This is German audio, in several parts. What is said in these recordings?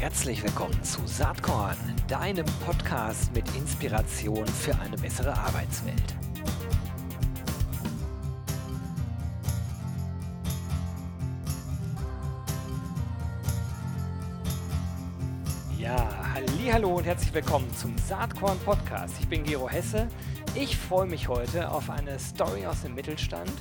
Herzlich willkommen zu Saatkorn, deinem Podcast mit Inspiration für eine bessere Arbeitswelt. Ja, hallo und herzlich willkommen zum Saatkorn Podcast. Ich bin Gero Hesse. Ich freue mich heute auf eine Story aus dem Mittelstand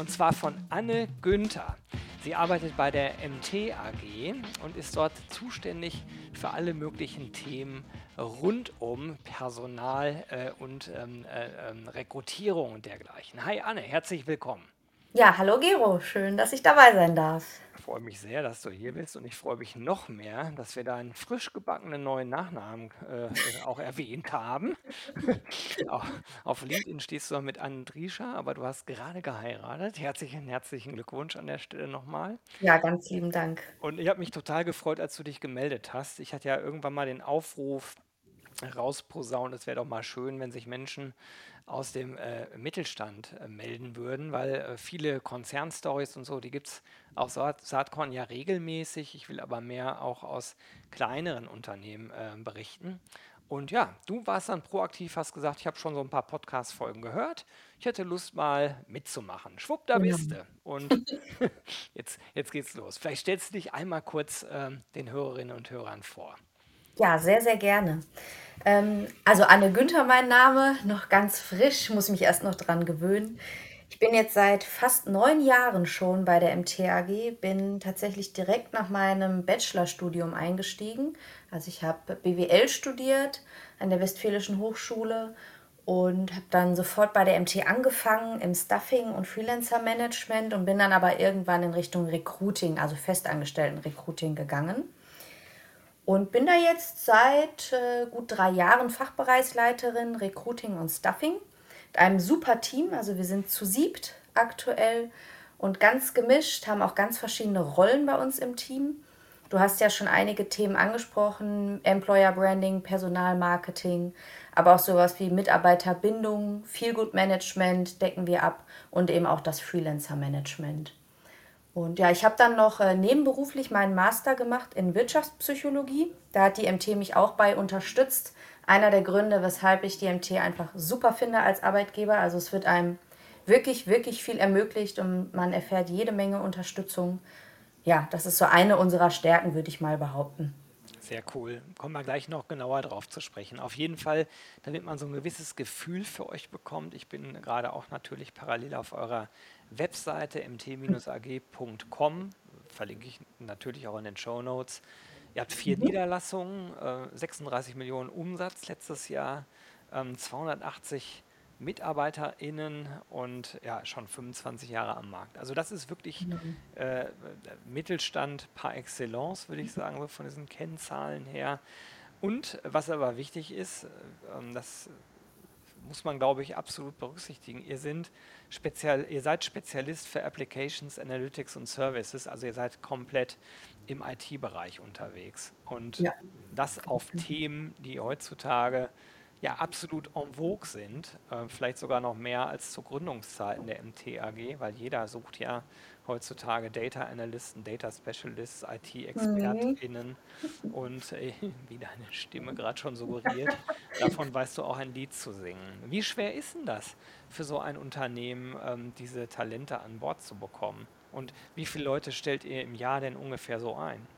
und zwar von Anne Günther. Sie arbeitet bei der MT AG und ist dort zuständig für alle möglichen Themen rund um Personal äh, und ähm, äh, ähm, Rekrutierung und dergleichen. Hi Anne, herzlich willkommen. Ja, hallo Gero, schön, dass ich dabei sein darf. Ich freue mich sehr, dass du hier bist und ich freue mich noch mehr, dass wir deinen frisch gebackenen neuen Nachnamen äh, auch erwähnt haben. Auf LinkedIn stehst du mit Andrisha, aber du hast gerade geheiratet. Herzlichen, herzlichen Glückwunsch an der Stelle nochmal. Ja, ganz lieben Dank. Und ich habe mich total gefreut, als du dich gemeldet hast. Ich hatte ja irgendwann mal den Aufruf rausposaunt, es wäre doch mal schön, wenn sich Menschen aus dem äh, Mittelstand äh, melden würden, weil äh, viele Konzernstories und so, die gibt es auf Saat Saatkorn ja regelmäßig. Ich will aber mehr auch aus kleineren Unternehmen äh, berichten. Und ja, du warst dann proaktiv, hast gesagt, ich habe schon so ein paar Podcast-Folgen gehört. Ich hätte Lust mal mitzumachen. Schwupp, da bist du. Und jetzt, jetzt geht's los. Vielleicht stellst du dich einmal kurz ähm, den Hörerinnen und Hörern vor. Ja, sehr, sehr gerne. Ähm, also Anne Günther mein Name, noch ganz frisch, muss mich erst noch dran gewöhnen. Ich bin jetzt seit fast neun Jahren schon bei der MTAG, bin tatsächlich direkt nach meinem Bachelorstudium eingestiegen. Also ich habe BWL studiert an der Westfälischen Hochschule und habe dann sofort bei der MT angefangen im Stuffing und Freelancer Management und bin dann aber irgendwann in Richtung Recruiting, also Festangestellten Recruiting gegangen. Und bin da jetzt seit äh, gut drei Jahren Fachbereichsleiterin Recruiting und Stuffing. Mit einem super Team, also wir sind zu siebt aktuell und ganz gemischt, haben auch ganz verschiedene Rollen bei uns im Team. Du hast ja schon einige Themen angesprochen, Employer Branding, Personalmarketing, aber auch sowas wie Mitarbeiterbindung, Feelgood Management decken wir ab und eben auch das Freelancer Management. Und ja, ich habe dann noch äh, nebenberuflich meinen Master gemacht in Wirtschaftspsychologie. Da hat die MT mich auch bei unterstützt. Einer der Gründe, weshalb ich die MT einfach super finde als Arbeitgeber. Also es wird einem wirklich, wirklich viel ermöglicht und man erfährt jede Menge Unterstützung. Ja, das ist so eine unserer Stärken, würde ich mal behaupten. Sehr cool. Kommen wir gleich noch genauer drauf zu sprechen. Auf jeden Fall, damit man so ein gewisses Gefühl für euch bekommt. Ich bin gerade auch natürlich parallel auf eurer Webseite mt-ag.com, verlinke ich natürlich auch in den Show Notes. Ihr habt vier Mhm. Niederlassungen, äh, 36 Millionen Umsatz letztes Jahr, ähm, 280 MitarbeiterInnen und ja, schon 25 Jahre am Markt. Also das ist wirklich Genau. äh, Mittelstand par excellence, würde ich sagen, so von diesen Kennzahlen her. Und was aber wichtig ist, äh, das muss man, glaube ich, absolut berücksichtigen. Ihr, sind spezial, ihr seid Spezialist für Applications, Analytics und Services, also ihr seid komplett im IT-Bereich unterwegs. Und Ja, das auf Themen, die heutzutage ja absolut en vogue sind, äh, vielleicht sogar noch mehr als zu Gründungszeiten der MTAG, weil jeder sucht ja heutzutage Data Analysten, Data Specialists, Mhm. IT-ExpertInnen und äh, wie deine Stimme gerade schon suggeriert, davon weißt du auch ein Lied zu singen. Wie schwer ist denn das für so ein Unternehmen, ähm, diese Talente an Bord zu bekommen? Und wie viele Leute stellt ihr im Jahr denn ungefähr so ein?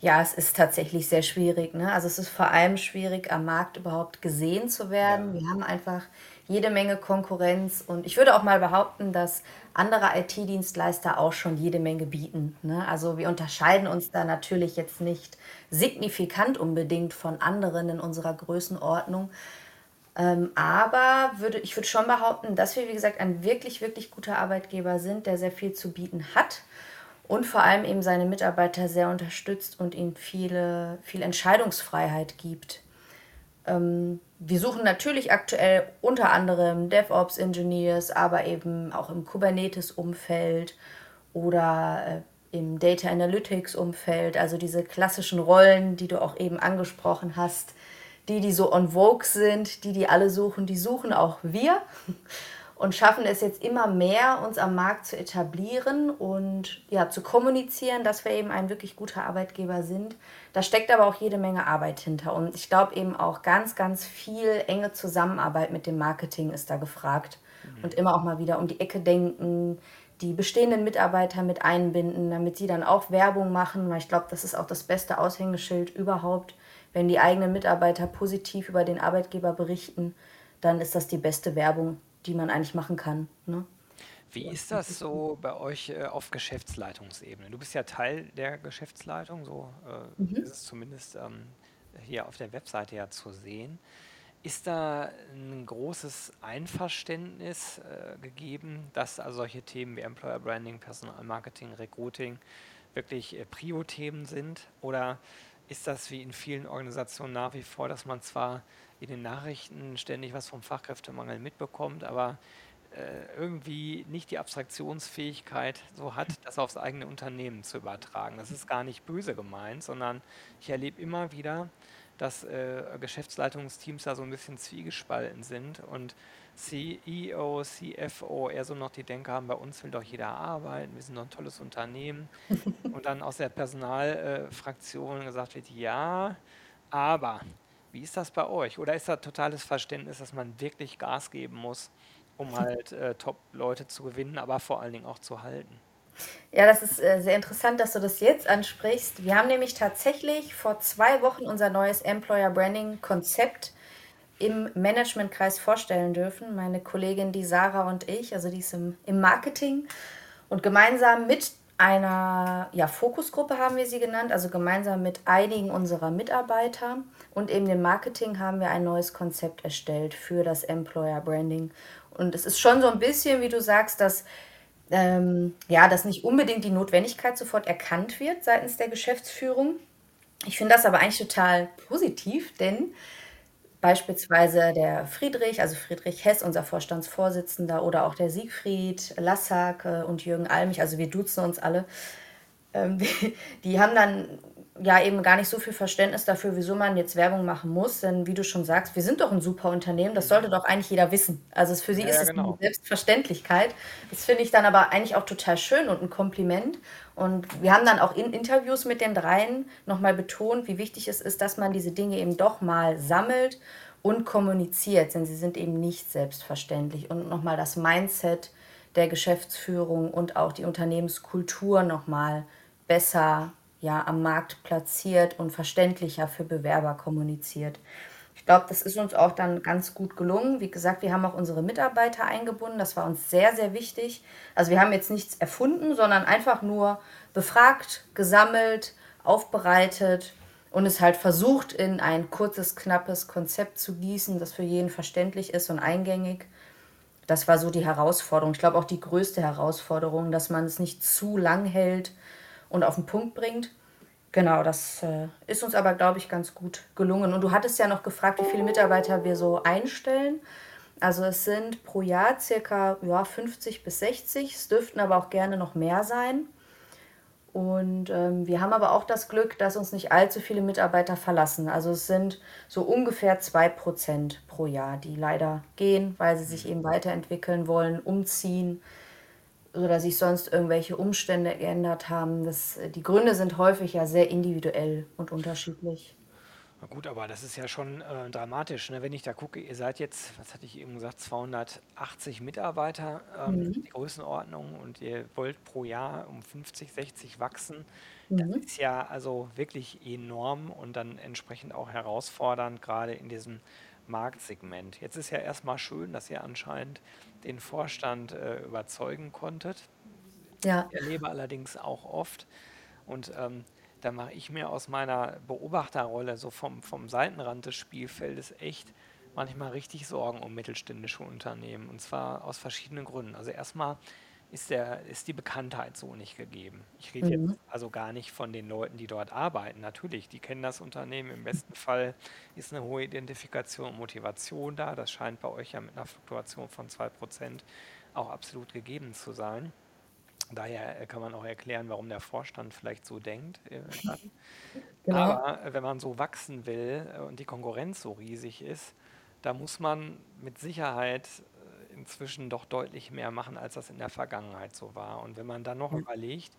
Ja, es ist tatsächlich sehr schwierig, ne? Also, es ist vor allem schwierig, am Markt überhaupt gesehen zu werden. Ja, Wir haben einfach jede Menge Konkurrenz und ich würde auch mal behaupten, dass andere IT-Dienstleister auch schon jede Menge bieten, ne? Also, wir unterscheiden uns da natürlich jetzt nicht signifikant unbedingt von anderen in unserer Größenordnung. Ähm, aber würde ich würde schon behaupten, dass wir, wie gesagt, ein wirklich, wirklich guter Arbeitgeber sind, der sehr viel zu bieten hat und vor allem eben seine Mitarbeiter sehr unterstützt und ihnen viele, viel Entscheidungsfreiheit gibt. Ähm, wir suchen natürlich aktuell unter anderem DevOps-Engineers, aber eben auch im Kubernetes-Umfeld oder äh, im Data Analytics-Umfeld, also diese klassischen Rollen, die du auch eben angesprochen hast, die, die so on vogue sind, die, die alle suchen, die suchen auch wir. Und schaffen es jetzt immer mehr, uns am Markt zu etablieren und ja, zu kommunizieren, dass wir eben ein wirklich guter Arbeitgeber sind. Da steckt aber auch jede Menge Arbeit hinter. Und ich glaube eben auch ganz, ganz viel enge Zusammenarbeit mit dem Marketing ist da gefragt. Mhm. Und immer auch mal wieder um die Ecke denken, die bestehenden Mitarbeiter mit einbinden, damit sie dann auch Werbung machen, weil ich glaube, das ist auch das beste Aushängeschild überhaupt. Wenn die eigenen Mitarbeiter positiv über den Arbeitgeber berichten, dann ist das die beste Werbung, die man eigentlich machen kann. Ne? Wie ist das so bei euch äh, auf Geschäftsleitungsebene? Du bist ja Teil der Geschäftsleitung, so äh, mhm. ist es zumindest ähm, hier auf der Webseite ja zu sehen. Ist da ein großes Einverständnis äh, gegeben, dass also solche Themen wie Employer Branding, Personalmarketing, Recruiting wirklich äh, Prio-Themen sind? Oder ist das wie in vielen Organisationen nach wie vor, dass man zwar in den Nachrichten ständig was vom Fachkräftemangel mitbekommt, aber äh, irgendwie nicht die Abstraktionsfähigkeit so hat, das aufs eigene Unternehmen zu übertragen. Das ist gar nicht böse gemeint, sondern ich erlebe immer wieder, dass äh, Geschäftsleitungsteams da so ein bisschen zwiegespalten sind und CEO, CFO eher so noch die Denke haben, bei uns will doch jeder arbeiten, wir sind doch ein tolles Unternehmen. und dann aus der Personalfraktion äh, gesagt wird, ja, aber wie ist das bei euch? Oder ist da totales Verständnis, dass man wirklich Gas geben muss, um halt äh, Top-Leute zu gewinnen, aber vor allen Dingen auch zu halten? Ja, das ist äh, sehr interessant, dass du das jetzt ansprichst. Wir haben nämlich tatsächlich vor zwei Wochen unser neues Employer Branding Konzept im Managementkreis vorstellen dürfen. Meine Kollegin, die Sarah und ich, also die ist im, im Marketing. Und gemeinsam mit einer ja, Fokusgruppe haben wir sie genannt, also gemeinsam mit einigen unserer Mitarbeiter und eben dem Marketing haben wir ein neues Konzept erstellt für das Employer Branding. Und es ist schon so ein bisschen, wie du sagst, dass ähm, ja, dass nicht unbedingt die Notwendigkeit sofort erkannt wird seitens der Geschäftsführung. Ich finde das aber eigentlich total positiv, denn beispielsweise der Friedrich, also Friedrich Hess, unser Vorstandsvorsitzender, oder auch der Siegfried Lassak äh, und Jürgen Almich, also wir duzen uns alle, ähm, die, die haben dann ja eben gar nicht so viel Verständnis dafür, wieso man jetzt Werbung machen muss. Denn wie du schon sagst, wir sind doch ein super Unternehmen, das sollte doch eigentlich jeder wissen. Also für sie ja, ist es genau. eine Selbstverständlichkeit. Das finde ich dann aber eigentlich auch total schön und ein Kompliment. Und wir haben dann auch in Interviews mit den dreien nochmal betont, wie wichtig es ist, dass man diese Dinge eben doch mal sammelt und kommuniziert, denn sie sind eben nicht selbstverständlich. Und nochmal das Mindset der Geschäftsführung und auch die Unternehmenskultur nochmal besser ja, am Markt platziert und verständlicher für Bewerber kommuniziert. Ich glaube, das ist uns auch dann ganz gut gelungen. Wie gesagt, wir haben auch unsere Mitarbeiter eingebunden. Das war uns sehr, sehr wichtig. Also wir haben jetzt nichts erfunden, sondern einfach nur befragt, gesammelt, aufbereitet und es halt versucht, in ein kurzes, knappes Konzept zu gießen, das für jeden verständlich ist und eingängig. Das war so die Herausforderung. Ich glaube auch die größte Herausforderung, dass man es nicht zu lang hält und auf den Punkt bringt. Genau, das äh, ist uns aber, glaube ich, ganz gut gelungen. Und du hattest ja noch gefragt, wie viele Mitarbeiter wir so einstellen. Also es sind pro Jahr circa ja, 50 bis 60. Es dürften aber auch gerne noch mehr sein. Und ähm, wir haben aber auch das Glück, dass uns nicht allzu viele Mitarbeiter verlassen. Also es sind so ungefähr 2% pro Jahr, die leider gehen, weil sie sich eben weiterentwickeln wollen, umziehen oder sich sonst irgendwelche Umstände geändert haben. Das, die Gründe sind häufig ja sehr individuell und unterschiedlich. Na gut, aber das ist ja schon äh, dramatisch. Ne? Wenn ich da gucke, ihr seid jetzt, was hatte ich eben gesagt, 280 Mitarbeiter, ähm, mhm. die Größenordnung, und ihr wollt pro Jahr um 50, 60 wachsen. Mhm. Das ist ja also wirklich enorm und dann entsprechend auch herausfordernd, gerade in diesem Marktsegment. Jetzt ist ja erstmal schön, dass ihr anscheinend den Vorstand äh, überzeugen konntet. Ja. Ich erlebe allerdings auch oft und ähm, da mache ich mir aus meiner Beobachterrolle so vom, vom Seitenrand des Spielfeldes echt manchmal richtig Sorgen um mittelständische Unternehmen und zwar aus verschiedenen Gründen. Also erstmal ist, der, ist die Bekanntheit so nicht gegeben. Ich rede mhm. jetzt also gar nicht von den Leuten, die dort arbeiten. Natürlich, die kennen das Unternehmen. Im besten Fall ist eine hohe Identifikation und Motivation da. Das scheint bei euch ja mit einer Fluktuation von 2% auch absolut gegeben zu sein. Daher kann man auch erklären, warum der Vorstand vielleicht so denkt. Äh, genau. Aber wenn man so wachsen will und die Konkurrenz so riesig ist, da muss man mit Sicherheit inzwischen doch deutlich mehr machen, als das in der Vergangenheit so war. Und wenn man dann noch Ja. überlegt,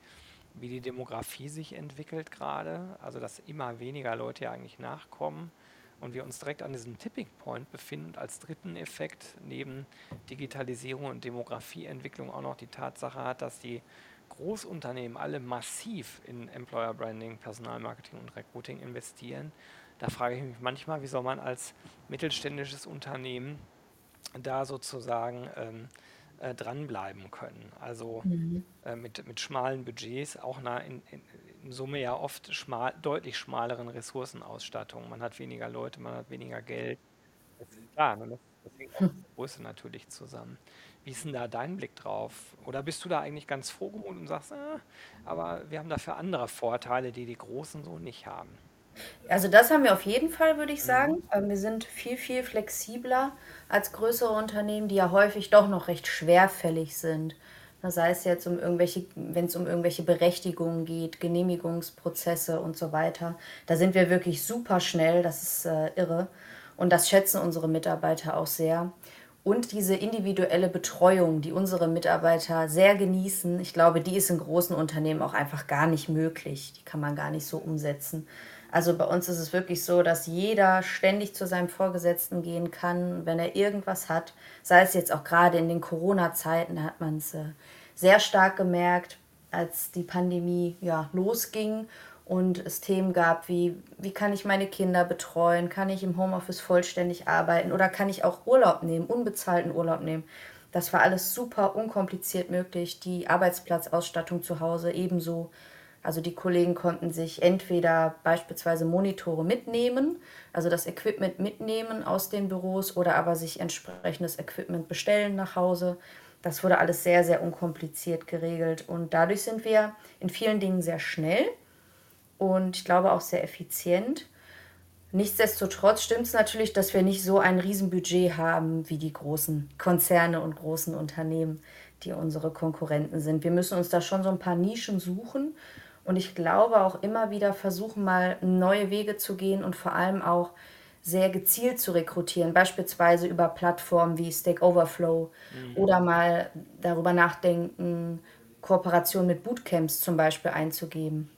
wie die Demografie sich entwickelt gerade, also dass immer weniger Leute ja eigentlich nachkommen und wir uns direkt an diesem Tipping Point befinden und als dritten Effekt neben Digitalisierung und Demografieentwicklung auch noch die Tatsache hat, dass die Großunternehmen alle massiv in Employer Branding, Personalmarketing und Recruiting investieren. Da frage ich mich manchmal, wie soll man als mittelständisches Unternehmen da sozusagen ähm, äh, dranbleiben können. Also Mhm. äh, mit, mit schmalen Budgets, auch na, in, in, in Summe ja oft schmal, deutlich schmaleren Ressourcenausstattungen. Man hat weniger Leute, man hat weniger Geld. Das ist klar, ne? das, hängt auch mit der Größe natürlich zusammen. Wie ist denn da dein Blick drauf? Oder bist du da eigentlich ganz frohgemut und sagst, ah, aber wir haben dafür andere Vorteile, die die Großen so nicht haben? Also das haben wir auf jeden Fall, würde ich Mhm. sagen. Ähm, Wir sind viel, viel flexibler als größere Unternehmen, die ja häufig doch noch recht schwerfällig sind. Sei es jetzt um irgendwelche, wenn es um irgendwelche Berechtigungen geht, Genehmigungsprozesse und so weiter. Da sind wir wirklich super schnell, das ist äh, irre. Und das schätzen unsere Mitarbeiter auch sehr. Und diese individuelle Betreuung, die unsere Mitarbeiter sehr genießen, ich glaube, die ist in großen Unternehmen auch einfach gar nicht möglich. Die kann man gar nicht so umsetzen. Also bei uns ist es wirklich so, dass jeder ständig zu seinem Vorgesetzten gehen kann, wenn er irgendwas hat. Sei es jetzt auch gerade in den Corona-Zeiten, da hat man es äh, sehr stark gemerkt, als die Pandemie ja losging und es Themen gab wie, wie kann ich meine Kinder betreuen, kann ich im Homeoffice vollständig arbeiten oder kann ich auch Urlaub nehmen, unbezahlten Urlaub nehmen. Das war alles super unkompliziert möglich. Die Arbeitsplatzausstattung zu Hause ebenso. Also die Kollegen konnten sich entweder beispielsweise Monitore mitnehmen, also das Equipment mitnehmen aus den Büros oder aber sich entsprechendes Equipment bestellen nach Hause. Das wurde alles sehr, sehr unkompliziert geregelt und dadurch sind wir in vielen Dingen sehr schnell und ich glaube auch sehr effizient. Nichtsdestotrotz stimmt es natürlich, dass wir nicht so ein Riesenbudget haben wie die großen Konzerne und großen Unternehmen, die unsere Konkurrenten sind. Wir müssen uns da schon so ein paar Nischen suchen und ich glaube auch immer wieder versuchen, mal neue Wege zu gehen und vor allem auch sehr gezielt zu rekrutieren, beispielsweise über Plattformen wie Stack Overflow Mhm. oder mal darüber nachdenken, Kooperation mit Bootcamps zum Beispiel einzugeben.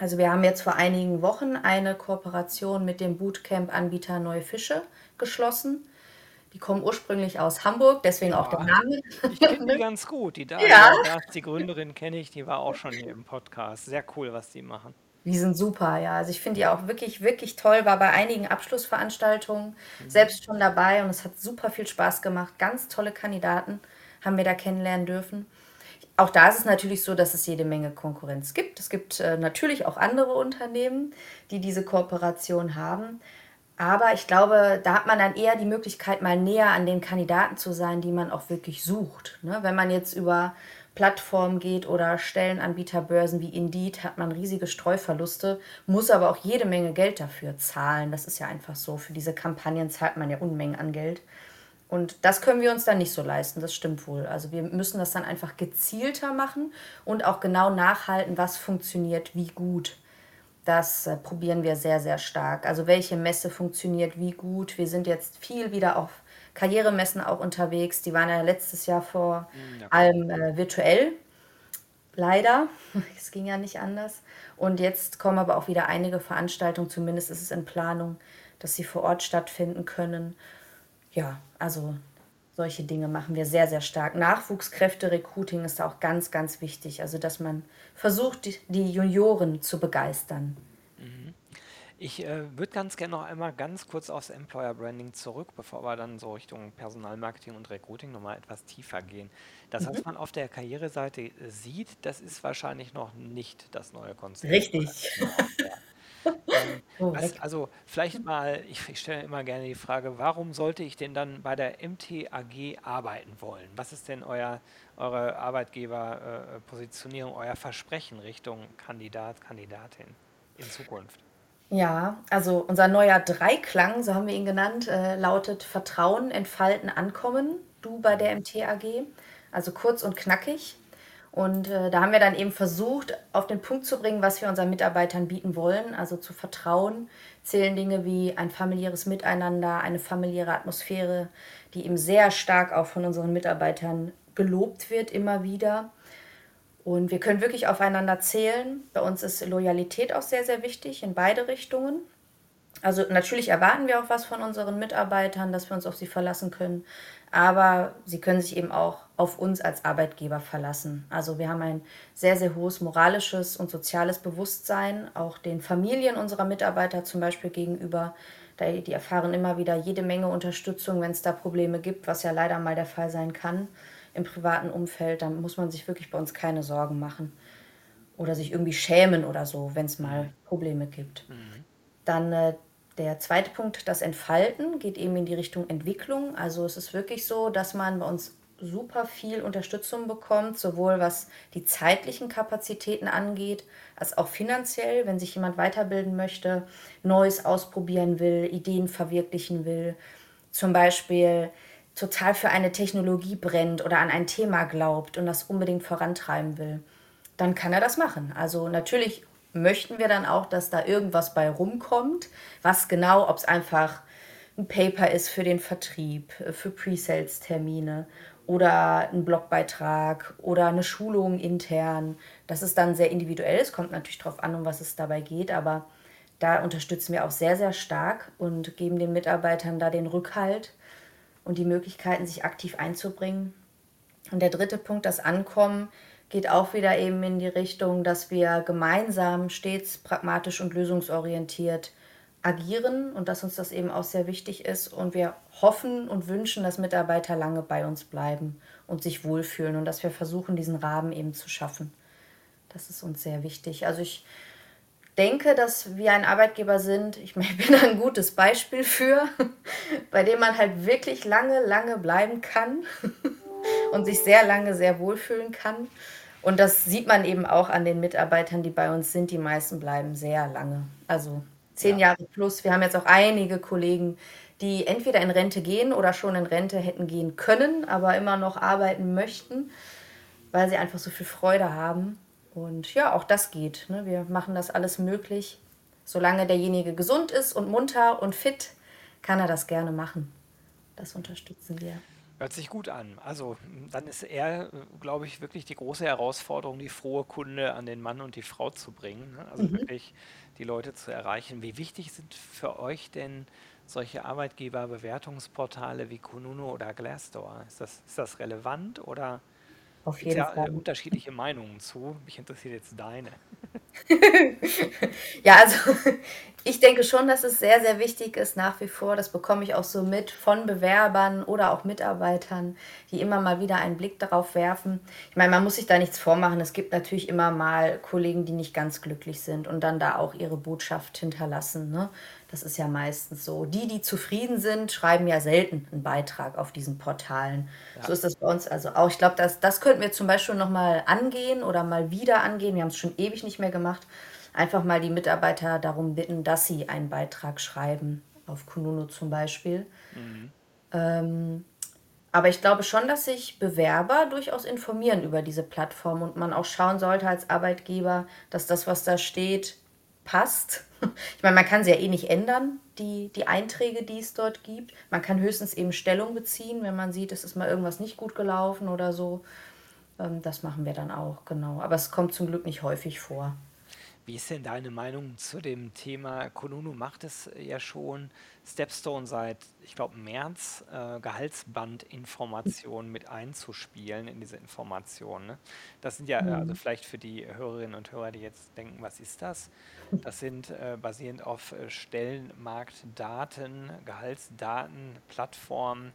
Also wir haben jetzt vor einigen Wochen eine Kooperation mit dem Bootcamp-Anbieter Neue Fische geschlossen. Die kommen ursprünglich aus Hamburg, deswegen auch der Ja, Name. ich kenne die ganz gut. Die Ja, Daria Das, die Gründerin kenne ich, die war auch schon hier im Podcast. Sehr cool, was die machen. die sind super, ja. Also ich finde die auch wirklich, wirklich toll. War bei einigen Abschlussveranstaltungen Mhm. selbst schon dabei und es hat super viel Spaß gemacht. Ganz tolle Kandidaten haben wir da kennenlernen dürfen. Auch da ist es natürlich so, dass es jede Menge Konkurrenz gibt. Es gibt äh, natürlich auch andere Unternehmen, die diese Kooperation haben. Aber ich glaube, da hat man dann eher die Möglichkeit, mal näher an den Kandidaten zu sein, die man auch wirklich sucht. Ne? Wenn man jetzt über Plattformen geht oder Stellenanbieterbörsen wie Indeed, hat man riesige Streuverluste, muss aber auch jede Menge Geld dafür zahlen. Das ist ja einfach so. Für diese Kampagnen zahlt man ja Unmengen an Geld. Und das können wir uns dann nicht so leisten, das stimmt wohl. Also wir müssen das dann einfach gezielter machen und auch genau nachhalten, was funktioniert wie gut. Das äh, probieren wir sehr, sehr stark. Also welche Messe funktioniert wie gut. Wir sind jetzt viel wieder auf Karrieremessen auch unterwegs. Die waren ja letztes Jahr vor Hm, Ja, allem äh, virtuell, leider. Es ging ja nicht anders. Und jetzt kommen aber auch wieder einige Veranstaltungen, zumindest ist es in Planung, dass sie vor Ort stattfinden können. Ja, also solche Dinge machen wir sehr, sehr stark. Nachwuchskräfte-Recruiting ist auch ganz, ganz wichtig. Also, dass man versucht, die, die Junioren zu begeistern. Mhm. Ich äh, würde ganz gerne noch einmal ganz kurz aufs Employer Branding zurück, bevor wir dann so Richtung Personalmarketing und Recruiting nochmal etwas tiefer gehen. Das, was Mhm. man auf der Karriereseite sieht, das ist wahrscheinlich noch nicht das neue Konzept Richtig. Ähm, was, Korrekt. also vielleicht mal, ich, ich stelle immer gerne die Frage, warum sollte ich denn dann bei der MTAG arbeiten wollen? Was ist denn euer, eure Arbeitgeberpositionierung, euer Versprechen Richtung Kandidat, Kandidatin in Zukunft? Ja, also unser neuer Dreiklang, so haben wir ihn genannt, äh, lautet Vertrauen, Entfalten, Ankommen. Du bei der Mhm. MT AG. Also kurz und knackig. Und äh, da haben wir dann eben versucht, auf den Punkt zu bringen, was wir unseren Mitarbeitern bieten wollen. Also zu vertrauen zählen Dinge wie ein familiäres Miteinander, eine familiäre Atmosphäre, die eben sehr stark auch von unseren Mitarbeitern gelobt wird, immer wieder. Und wir können wirklich aufeinander zählen. Bei uns ist Loyalität auch sehr, sehr wichtig in beide Richtungen. Also natürlich erwarten wir auch was von unseren Mitarbeitern, dass wir uns auf sie verlassen können. Aber sie können sich eben auch auf uns als Arbeitgeber verlassen. Also wir haben ein sehr, sehr hohes moralisches und soziales Bewusstsein, auch den Familien unserer Mitarbeiter zum Beispiel gegenüber. Die erfahren immer wieder jede Menge Unterstützung, wenn es da Probleme gibt, was ja leider mal der Fall sein kann im privaten Umfeld. Dann muss man sich wirklich bei uns keine Sorgen machen oder sich irgendwie schämen oder so, wenn es mal Probleme gibt. Mhm. Dann äh, der zweite Punkt, das Entfalten, geht eben in die Richtung Entwicklung. Also es ist wirklich so, dass man bei uns super viel Unterstützung bekommt, sowohl was die zeitlichen Kapazitäten angeht, als auch finanziell, wenn sich jemand weiterbilden möchte, Neues ausprobieren will, Ideen verwirklichen will, zum Beispiel total für eine Technologie brennt oder an ein Thema glaubt und das unbedingt vorantreiben will, dann kann er das machen. Also natürlich möchten wir dann auch, dass da irgendwas bei rumkommt. Was genau, ob es einfach ein Paper ist für den Vertrieb, für Pre-Sales-Termine oder ein Blogbeitrag oder eine Schulung intern. Das ist dann sehr individuell. Es kommt natürlich darauf an, um was es dabei geht, aber da unterstützen wir auch sehr, sehr stark und geben den Mitarbeitern da den Rückhalt und die Möglichkeiten, sich aktiv einzubringen. Und der dritte Punkt, das Ankommen, geht auch wieder eben in die Richtung, dass wir gemeinsam stets pragmatisch und lösungsorientiert agieren und dass uns das eben auch sehr wichtig ist. Und wir hoffen und wünschen, dass Mitarbeiter lange bei uns bleiben und sich wohlfühlen und dass wir versuchen, diesen Rahmen eben zu schaffen. Das ist uns sehr wichtig. Also ich denke, dass wir ein Arbeitgeber sind, ich bin ein gutes Beispiel für, bei dem man halt wirklich lange, lange bleiben kann und sich sehr lange sehr wohlfühlen kann. Und das sieht man eben auch an den Mitarbeitern, die bei uns sind. Die meisten bleiben sehr lange. Also zehn ja. Jahre plus. Wir haben jetzt auch einige Kollegen, die entweder in Rente gehen oder schon in Rente hätten gehen können, aber immer noch arbeiten möchten, weil sie einfach so viel Freude haben. Und ja, auch das geht. Ne? Wir machen das alles möglich. Solange derjenige gesund ist und munter und fit, kann er das gerne machen. Das unterstützen wir. Hört sich gut an. Also dann ist eher, glaube ich, wirklich die große Herausforderung, die frohe Kunde an den Mann und die Frau zu bringen. Ne? Also mhm. wirklich die Leute zu erreichen. Wie wichtig sind für euch denn solche Arbeitgeberbewertungsportale wie Kununu oder Glassdoor? Ist das, ist das relevant oder Auf gibt es jeden ja äh, unterschiedliche Meinungen zu? Mich interessiert jetzt deine. Ja, also ich denke schon, dass es sehr, sehr wichtig ist nach wie vor. Das bekomme ich auch so mit von Bewerbern oder auch Mitarbeitern, die immer mal wieder einen Blick darauf werfen. Ich meine, man muss sich da nichts vormachen. Es gibt natürlich immer mal Kollegen, die nicht ganz glücklich sind und dann da auch ihre Botschaft hinterlassen. Ne? Das ist ja meistens so. Die, die zufrieden sind, schreiben ja selten einen Beitrag auf diesen Portalen. Ja. So ist das bei uns also auch. Ich glaube, das, das könnten wir zum Beispiel nochmal angehen oder mal wieder angehen. Wir haben es schon ewig nicht mehr gemacht einfach mal die Mitarbeiter darum bitten, dass sie einen Beitrag schreiben, auf Kununu zum Beispiel. Mhm. Ähm, aber ich glaube schon, dass sich Bewerber durchaus informieren über diese Plattform und man auch schauen sollte als Arbeitgeber, dass das, was da steht, passt. Ich meine, man kann sie ja eh nicht ändern, die, die Einträge, die es dort gibt. Man kann höchstens eben Stellung beziehen, wenn man sieht, es ist mal irgendwas nicht gut gelaufen oder so. Ähm, das machen wir dann auch, genau. Aber es kommt zum Glück nicht häufig vor. Wie ist denn deine Meinung zu dem Thema? Konunu macht es ja schon. Stepstone seit, ich glaube, März äh, Gehaltsbandinformationen mit einzuspielen in diese Informationen. Ne? Das sind ja, äh, also vielleicht für die Hörerinnen und Hörer, die jetzt denken, was ist das? Das sind äh, basierend auf äh, Stellenmarktdaten, Gehaltsdaten, Plattformen,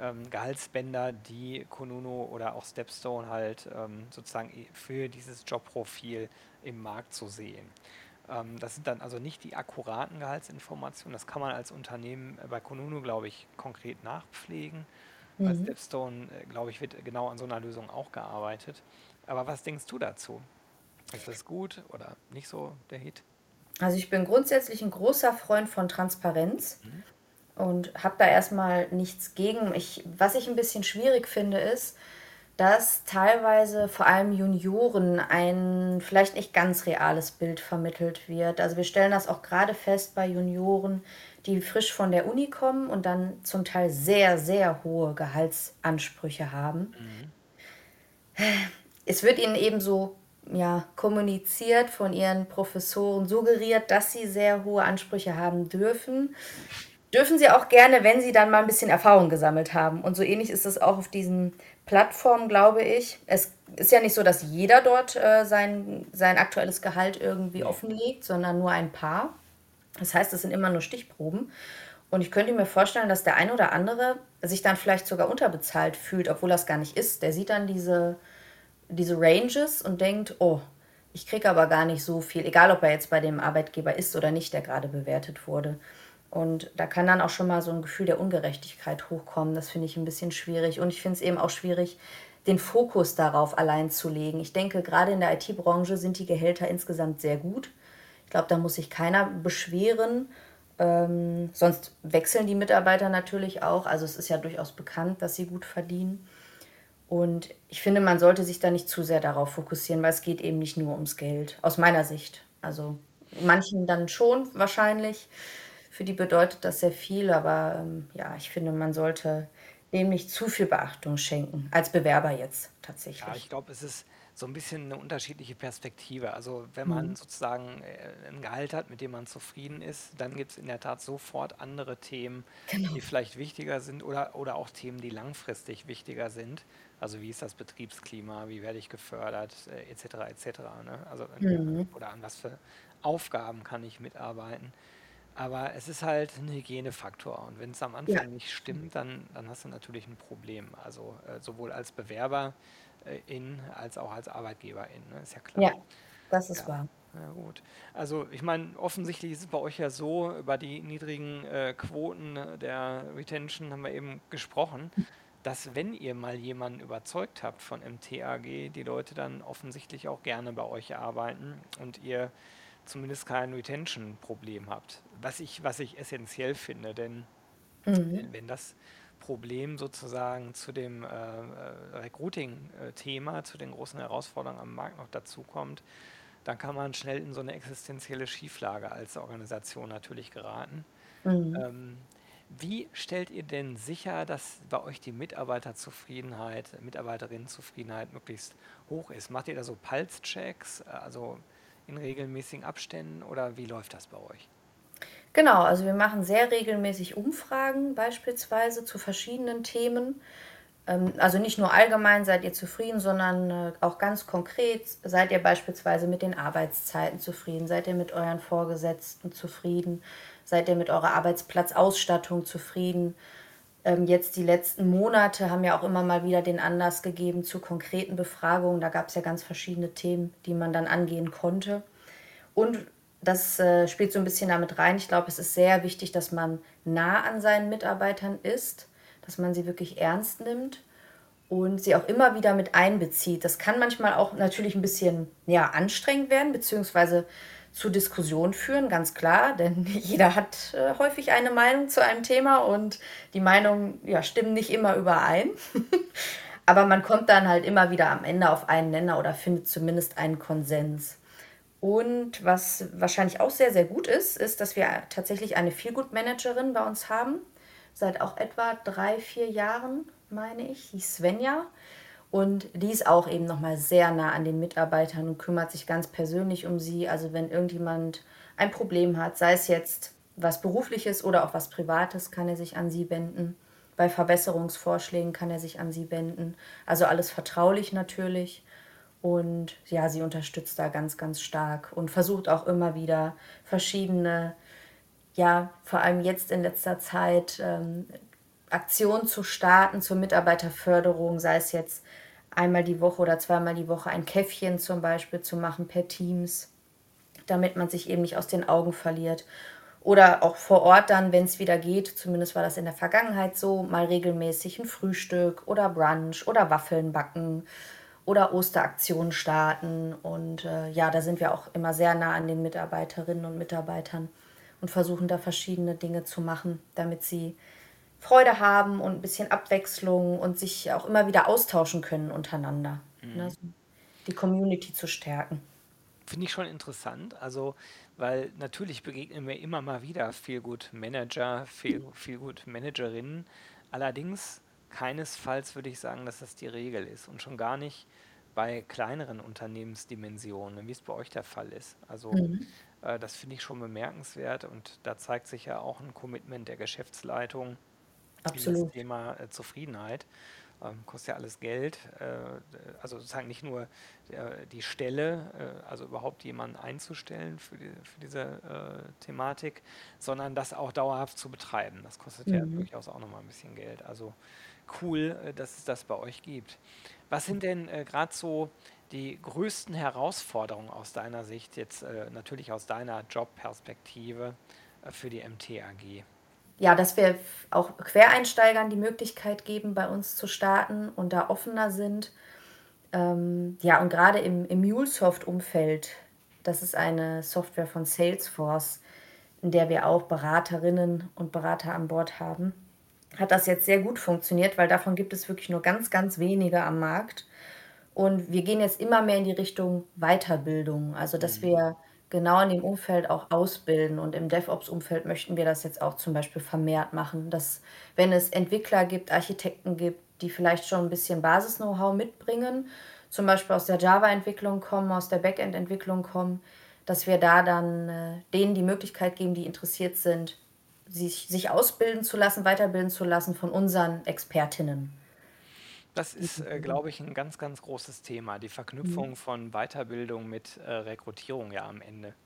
ähm, Gehaltsbänder, die Konunu oder auch Stepstone halt ähm, sozusagen für dieses Jobprofil im Markt zu sehen. Ähm, das sind dann also nicht die akkuraten Gehaltsinformationen. Das kann man als Unternehmen bei Konunu, glaube ich, konkret nachpflegen. Mhm. Bei Stepstone, äh, glaube ich, wird genau an so einer Lösung auch gearbeitet. Aber was denkst du dazu? Ist das gut oder nicht so der Hit? Also ich bin grundsätzlich ein großer Freund von Transparenz mhm. und habe da erstmal nichts gegen. Ich, was ich ein bisschen schwierig finde, ist, dass teilweise vor allem Junioren ein vielleicht nicht ganz reales Bild vermittelt wird. Also wir stellen das auch gerade fest bei Junioren, die frisch von der Uni kommen und dann zum Teil sehr, sehr hohe Gehaltsansprüche haben. Mhm. Es wird ihnen eben so ja, kommuniziert von ihren Professoren, suggeriert, dass sie sehr hohe Ansprüche haben dürfen. Dürfen sie auch gerne, wenn sie dann mal ein bisschen Erfahrung gesammelt haben. Und so ähnlich ist es auch auf diesen Plattformen, glaube ich. Es ist ja nicht so, dass jeder dort äh, sein, sein aktuelles Gehalt irgendwie offenlegt, sondern nur ein paar. Das heißt, es sind immer nur Stichproben. Und ich könnte mir vorstellen, dass der ein oder andere sich dann vielleicht sogar unterbezahlt fühlt, obwohl das gar nicht ist. Der sieht dann diese, diese Ranges und denkt, oh, ich kriege aber gar nicht so viel, egal ob er jetzt bei dem Arbeitgeber ist oder nicht, der gerade bewertet wurde. Und da kann dann auch schon mal so ein Gefühl der Ungerechtigkeit hochkommen. Das finde ich ein bisschen schwierig. Und ich finde es eben auch schwierig, den Fokus darauf allein zu legen. Ich denke, gerade in der IT-Branche sind die Gehälter insgesamt sehr gut. Ich glaube, da muss sich keiner beschweren. Ähm, sonst wechseln die Mitarbeiter natürlich auch. Also es ist ja durchaus bekannt, dass sie gut verdienen. Und ich finde, man sollte sich da nicht zu sehr darauf fokussieren, weil es geht eben nicht nur ums Geld, aus meiner Sicht. Also manchen dann schon wahrscheinlich. Für die bedeutet das sehr viel, aber ähm, ja, ich finde, man sollte dem nicht zu viel Beachtung schenken, als Bewerber jetzt tatsächlich. Ja, ich glaube, es ist so ein bisschen eine unterschiedliche Perspektive. Also wenn man mhm. sozusagen äh, ein Gehalt hat, mit dem man zufrieden ist, dann gibt es in der Tat sofort andere Themen, genau. die vielleicht wichtiger sind oder, oder auch Themen, die langfristig wichtiger sind. Also wie ist das Betriebsklima, wie werde ich gefördert, äh, etc. etc. Ne? Also, mhm. Oder an was für Aufgaben kann ich mitarbeiten. Aber es ist halt ein Hygienefaktor. Und wenn es am Anfang ja. nicht stimmt, dann, dann hast du natürlich ein Problem. Also äh, sowohl als Bewerber äh, in als auch als Arbeitgeber in, ne? ist ja klar. Ja, das ist ja. wahr. Ja, gut. Also ich meine, offensichtlich ist es bei euch ja so, über die niedrigen äh, Quoten der Retention haben wir eben gesprochen, dass wenn ihr mal jemanden überzeugt habt von MTAG, die Leute dann offensichtlich auch gerne bei euch arbeiten und ihr zumindest kein Retention-Problem habt. Was ich, was ich essentiell finde, denn mhm. wenn das Problem sozusagen zu dem äh, äh, Recruiting-Thema, zu den großen Herausforderungen am Markt noch dazukommt, dann kann man schnell in so eine existenzielle Schieflage als Organisation natürlich geraten. Mhm. Ähm, wie stellt ihr denn sicher, dass bei euch die Mitarbeiterzufriedenheit, Mitarbeiterinnenzufriedenheit möglichst hoch ist? Macht ihr da so Pulse-Checks, also in regelmäßigen Abständen oder wie läuft das bei euch? Genau, also wir machen sehr regelmäßig Umfragen beispielsweise zu verschiedenen Themen. Ähm, also nicht nur allgemein seid ihr zufrieden, sondern äh, auch ganz konkret seid ihr beispielsweise mit den Arbeitszeiten zufrieden, seid ihr mit euren Vorgesetzten zufrieden, seid ihr mit eurer Arbeitsplatzausstattung zufrieden. Ähm, jetzt die letzten Monate haben ja auch immer mal wieder den Anlass gegeben zu konkreten Befragungen. Da gab es ja ganz verschiedene Themen, die man dann angehen konnte. Und das äh, spielt so ein bisschen damit rein. Ich glaube, es ist sehr wichtig, dass man nah an seinen Mitarbeitern ist, dass man sie wirklich ernst nimmt und sie auch immer wieder mit einbezieht. Das kann manchmal auch natürlich ein bisschen ja, anstrengend werden, beziehungsweise zu Diskussionen führen, ganz klar, denn jeder hat äh, häufig eine Meinung zu einem Thema und die Meinungen ja, stimmen nicht immer überein. Aber man kommt dann halt immer wieder am Ende auf einen Nenner oder findet zumindest einen Konsens. Und was wahrscheinlich auch sehr, sehr gut ist, ist, dass wir tatsächlich eine Feelgood-Managerin bei uns haben. Seit auch etwa drei, vier Jahren, meine ich, die Svenja. Und die ist auch eben nochmal sehr nah an den Mitarbeitern und kümmert sich ganz persönlich um sie. Also wenn irgendjemand ein Problem hat, sei es jetzt was berufliches oder auch was privates, kann er sich an sie wenden. Bei Verbesserungsvorschlägen kann er sich an sie wenden. Also alles vertraulich natürlich. Und ja, sie unterstützt da ganz, ganz stark und versucht auch immer wieder verschiedene, ja, vor allem jetzt in letzter Zeit, ähm, Aktionen zu starten zur Mitarbeiterförderung, sei es jetzt einmal die Woche oder zweimal die Woche ein Käffchen zum Beispiel zu machen per Teams, damit man sich eben nicht aus den Augen verliert. Oder auch vor Ort dann, wenn es wieder geht, zumindest war das in der Vergangenheit so, mal regelmäßig ein Frühstück oder Brunch oder Waffeln backen oder Osteraktionen starten. Und äh, ja, da sind wir auch immer sehr nah an den Mitarbeiterinnen und Mitarbeitern und versuchen da verschiedene Dinge zu machen, damit sie Freude haben und ein bisschen Abwechslung und sich auch immer wieder austauschen können untereinander, ne, Mhm. so die Community zu stärken. Finde ich schon interessant. Also, weil natürlich begegnen mir immer mal wieder viel gut Manager, viel, viel gut Managerinnen. Allerdings keinesfalls würde ich sagen, dass das die Regel ist und schon gar nicht bei kleineren Unternehmensdimensionen, wie es bei euch der Fall ist. Also, Mhm. äh, das finde ich schon bemerkenswert und da zeigt sich ja auch ein Commitment der Geschäftsleitung in das Absolut. Thema äh, Zufriedenheit. Ähm, kostet ja alles Geld. Äh, also sozusagen nicht nur äh, die Stelle, äh, also überhaupt jemanden einzustellen für, die, für diese äh, Thematik, sondern das auch dauerhaft zu betreiben. Das kostet ja Mhm. durchaus auch nochmal ein bisschen Geld. Also cool, dass es das bei euch gibt. Was sind denn gerade so die größten Herausforderungen aus deiner Sicht, jetzt natürlich aus deiner Jobperspektive für die MT Ja, dass wir auch Quereinsteigern die Möglichkeit geben, bei uns zu starten und da offener sind. Ähm, ja, und grade im im MuleSoft-Umfeld, das ist eine Software von Salesforce, in der wir auch Beraterinnen und Berater an Bord haben, hat das jetzt sehr gut funktioniert, weil davon gibt es wirklich nur ganz, ganz wenige am Markt. Und wir gehen jetzt immer mehr in die Richtung Weiterbildung, also dass Mhm. wir genau in dem Umfeld auch ausbilden. Und im DevOps-Umfeld möchten wir das jetzt auch zum Beispiel vermehrt machen, dass wenn es Entwickler gibt, Architekten gibt, die vielleicht schon ein bisschen Basis-Know-how mitbringen, zum Beispiel aus der Java-Entwicklung kommen, aus der Backend-Entwicklung kommen, dass wir da dann äh, denen die Möglichkeit geben, die interessiert sind, sich, sich ausbilden zu lassen, weiterbilden zu lassen von unseren Expertinnen. Das ist, äh, glaube ich, ein ganz, ganz großes Thema, die Mhm. Verknüpfung von Weiterbildung mit äh, Rekrutierung ja am Ende.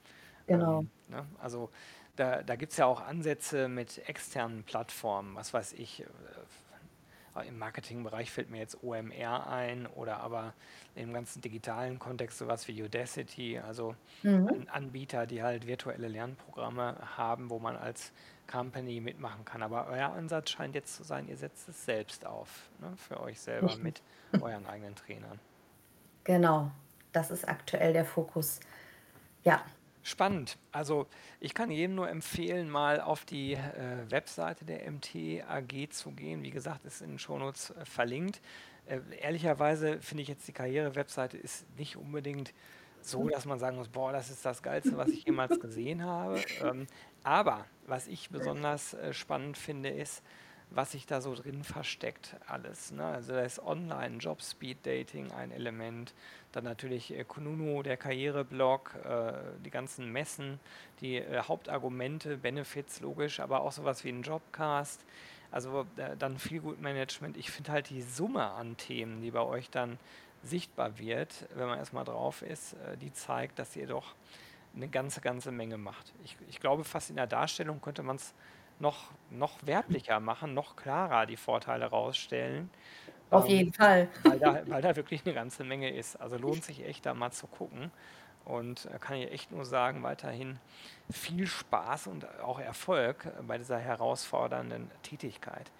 Genau. Ähm, ne? Also da, da gibt es ja auch Ansätze mit externen Plattformen, was weiß ich. Äh, im Marketingbereich fällt mir jetzt OMR ein oder aber im ganzen digitalen Kontext sowas wie Udacity, also Mhm. an Anbieter, die halt virtuelle Lernprogramme haben, wo man als Company mitmachen kann. Aber euer Ansatz scheint jetzt zu sein, ihr setzt es selbst auf, ne, für euch selber mit euren eigenen Trainern. Genau, das ist aktuell der Fokus. Ja, Spannend. Also ich kann jedem nur empfehlen, mal auf die äh, Webseite der MT AG zu gehen. Wie gesagt, ist in den Shownotes äh, verlinkt. Äh, ehrlicherweise finde ich jetzt die Karriere-Webseite ist nicht unbedingt so, dass man sagen muss, boah, das ist das Geilste, was ich jemals gesehen habe. Ähm, aber was ich besonders äh, spannend finde, ist, was sich da so drin versteckt alles. Ne? Also da ist Online, Job, Speed Dating ein Element, dann natürlich äh, Kununu, der Karriereblog, äh, die ganzen Messen, die äh, Hauptargumente, Benefits logisch, aber auch sowas wie ein Jobcast. Also äh, dann viel gut Management. Ich finde halt die Summe an Themen, die bei euch dann sichtbar wird, wenn man erstmal drauf ist, äh, die zeigt, dass ihr doch eine ganze, ganze Menge macht. Ich, ich glaube, fast in der Darstellung könnte man es noch, noch werblicher machen, noch klarer die Vorteile rausstellen, auf ähm, jeden Fall. weil da, weil da wirklich eine ganze Menge ist. Also lohnt sich echt da mal zu gucken. Und äh, kann ich echt nur sagen, weiterhin viel Spaß und auch Erfolg bei dieser herausfordernden Tätigkeit.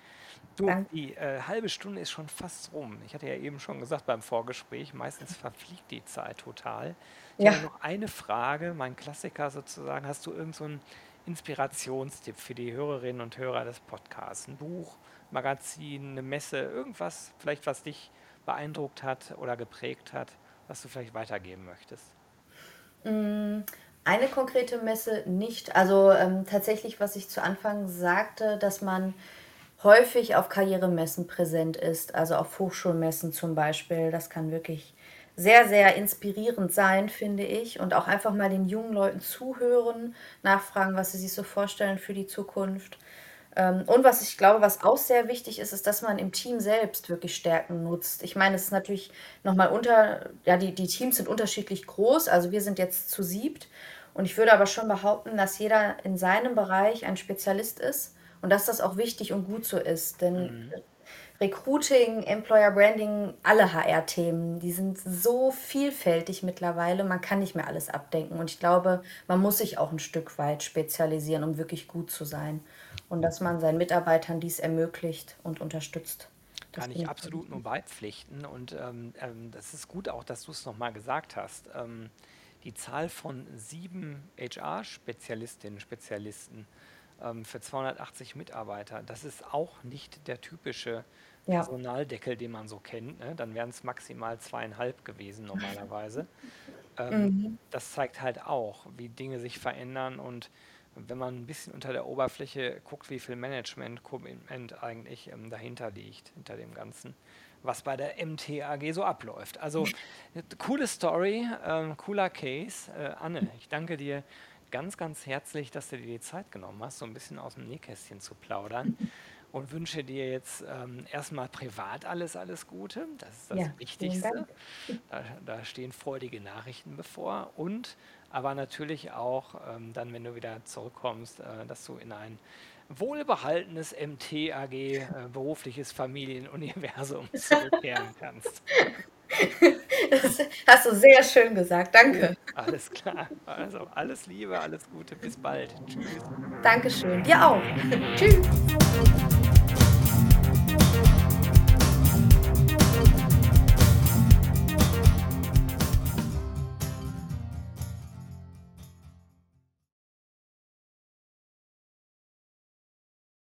Du, Danke. die äh, halbe Stunde ist schon fast rum. Ich hatte ja eben schon gesagt beim Vorgespräch, meistens verfliegt die Zeit total. Ich habe Ja. noch eine Frage, mein Klassiker sozusagen. Hast du irgend so einen Inspirationstipp für die Hörerinnen und Hörer des Podcasts? Ein Buch, Magazin, eine Messe, irgendwas, vielleicht was dich beeindruckt hat oder geprägt hat, was du vielleicht weitergeben möchtest? Hm, eine konkrete Messe nicht. Also, ähm, tatsächlich, was ich zu Anfang sagte, dass man häufig auf Karrieremessen präsent ist, also auf Hochschulmessen zum Beispiel. Das kann wirklich sehr, sehr inspirierend sein, finde ich. Und auch einfach mal den jungen Leuten zuhören, nachfragen, was sie sich so vorstellen für die Zukunft. Ähm, und was ich glaube, was auch sehr wichtig ist, ist, dass man im Team selbst wirklich Stärken nutzt. Ich meine, es ist natürlich noch mal unter ja, die die Teams sind unterschiedlich groß. Also, wir sind jetzt zu siebt und ich würde aber schon behaupten, dass jeder in seinem Bereich ein Spezialist ist und dass das auch wichtig und gut so ist. Denn Mhm. Recruiting, Employer Branding, alle HR-Themen, die sind so vielfältig mittlerweile, man kann nicht mehr alles abdenken. Und ich glaube, man muss sich auch ein Stück weit spezialisieren, um wirklich gut zu sein. Und dass man seinen Mitarbeitern dies ermöglicht und unterstützt. Das Kann ich absolut nur beipflichten und ähm, ähm, das ist gut auch, dass du es nochmal gesagt hast. Ähm, die Zahl von sieben HR-Spezialistinnen, Spezialisten ähm, für 280 Mitarbeiter. Das ist auch nicht der typische Ja. Personaldeckel, den man so kennt. Ne? Dann wären es maximal zweieinhalb gewesen normalerweise. Ähm, Mhm. das zeigt halt auch, wie Dinge sich verändern und wenn man ein bisschen unter der Oberfläche guckt, wie viel Management-Commitment eigentlich ähm, dahinter liegt, hinter dem Ganzen, was bei der MTAG so abläuft. Also, coole Story, ähm, cooler Case. Äh, Anne, ich danke dir ganz, ganz herzlich, dass du dir die Zeit genommen hast, so ein bisschen aus dem Nähkästchen zu plaudern und wünsche dir jetzt ähm, erstmal privat alles, alles Gute. Das ist das Ja, Wichtigste. Da, da stehen freudige Nachrichten bevor und aber natürlich auch ähm, dann, wenn du wieder zurückkommst, äh, dass du in ein wohlbehaltenes MT-AG äh, berufliches Familienuniversum zurückkehren kannst. Das hast du sehr schön gesagt. Danke. Alles klar. Also alles Liebe, alles Gute, bis bald. Tschüss. Dankeschön. Dir auch. Tschüss.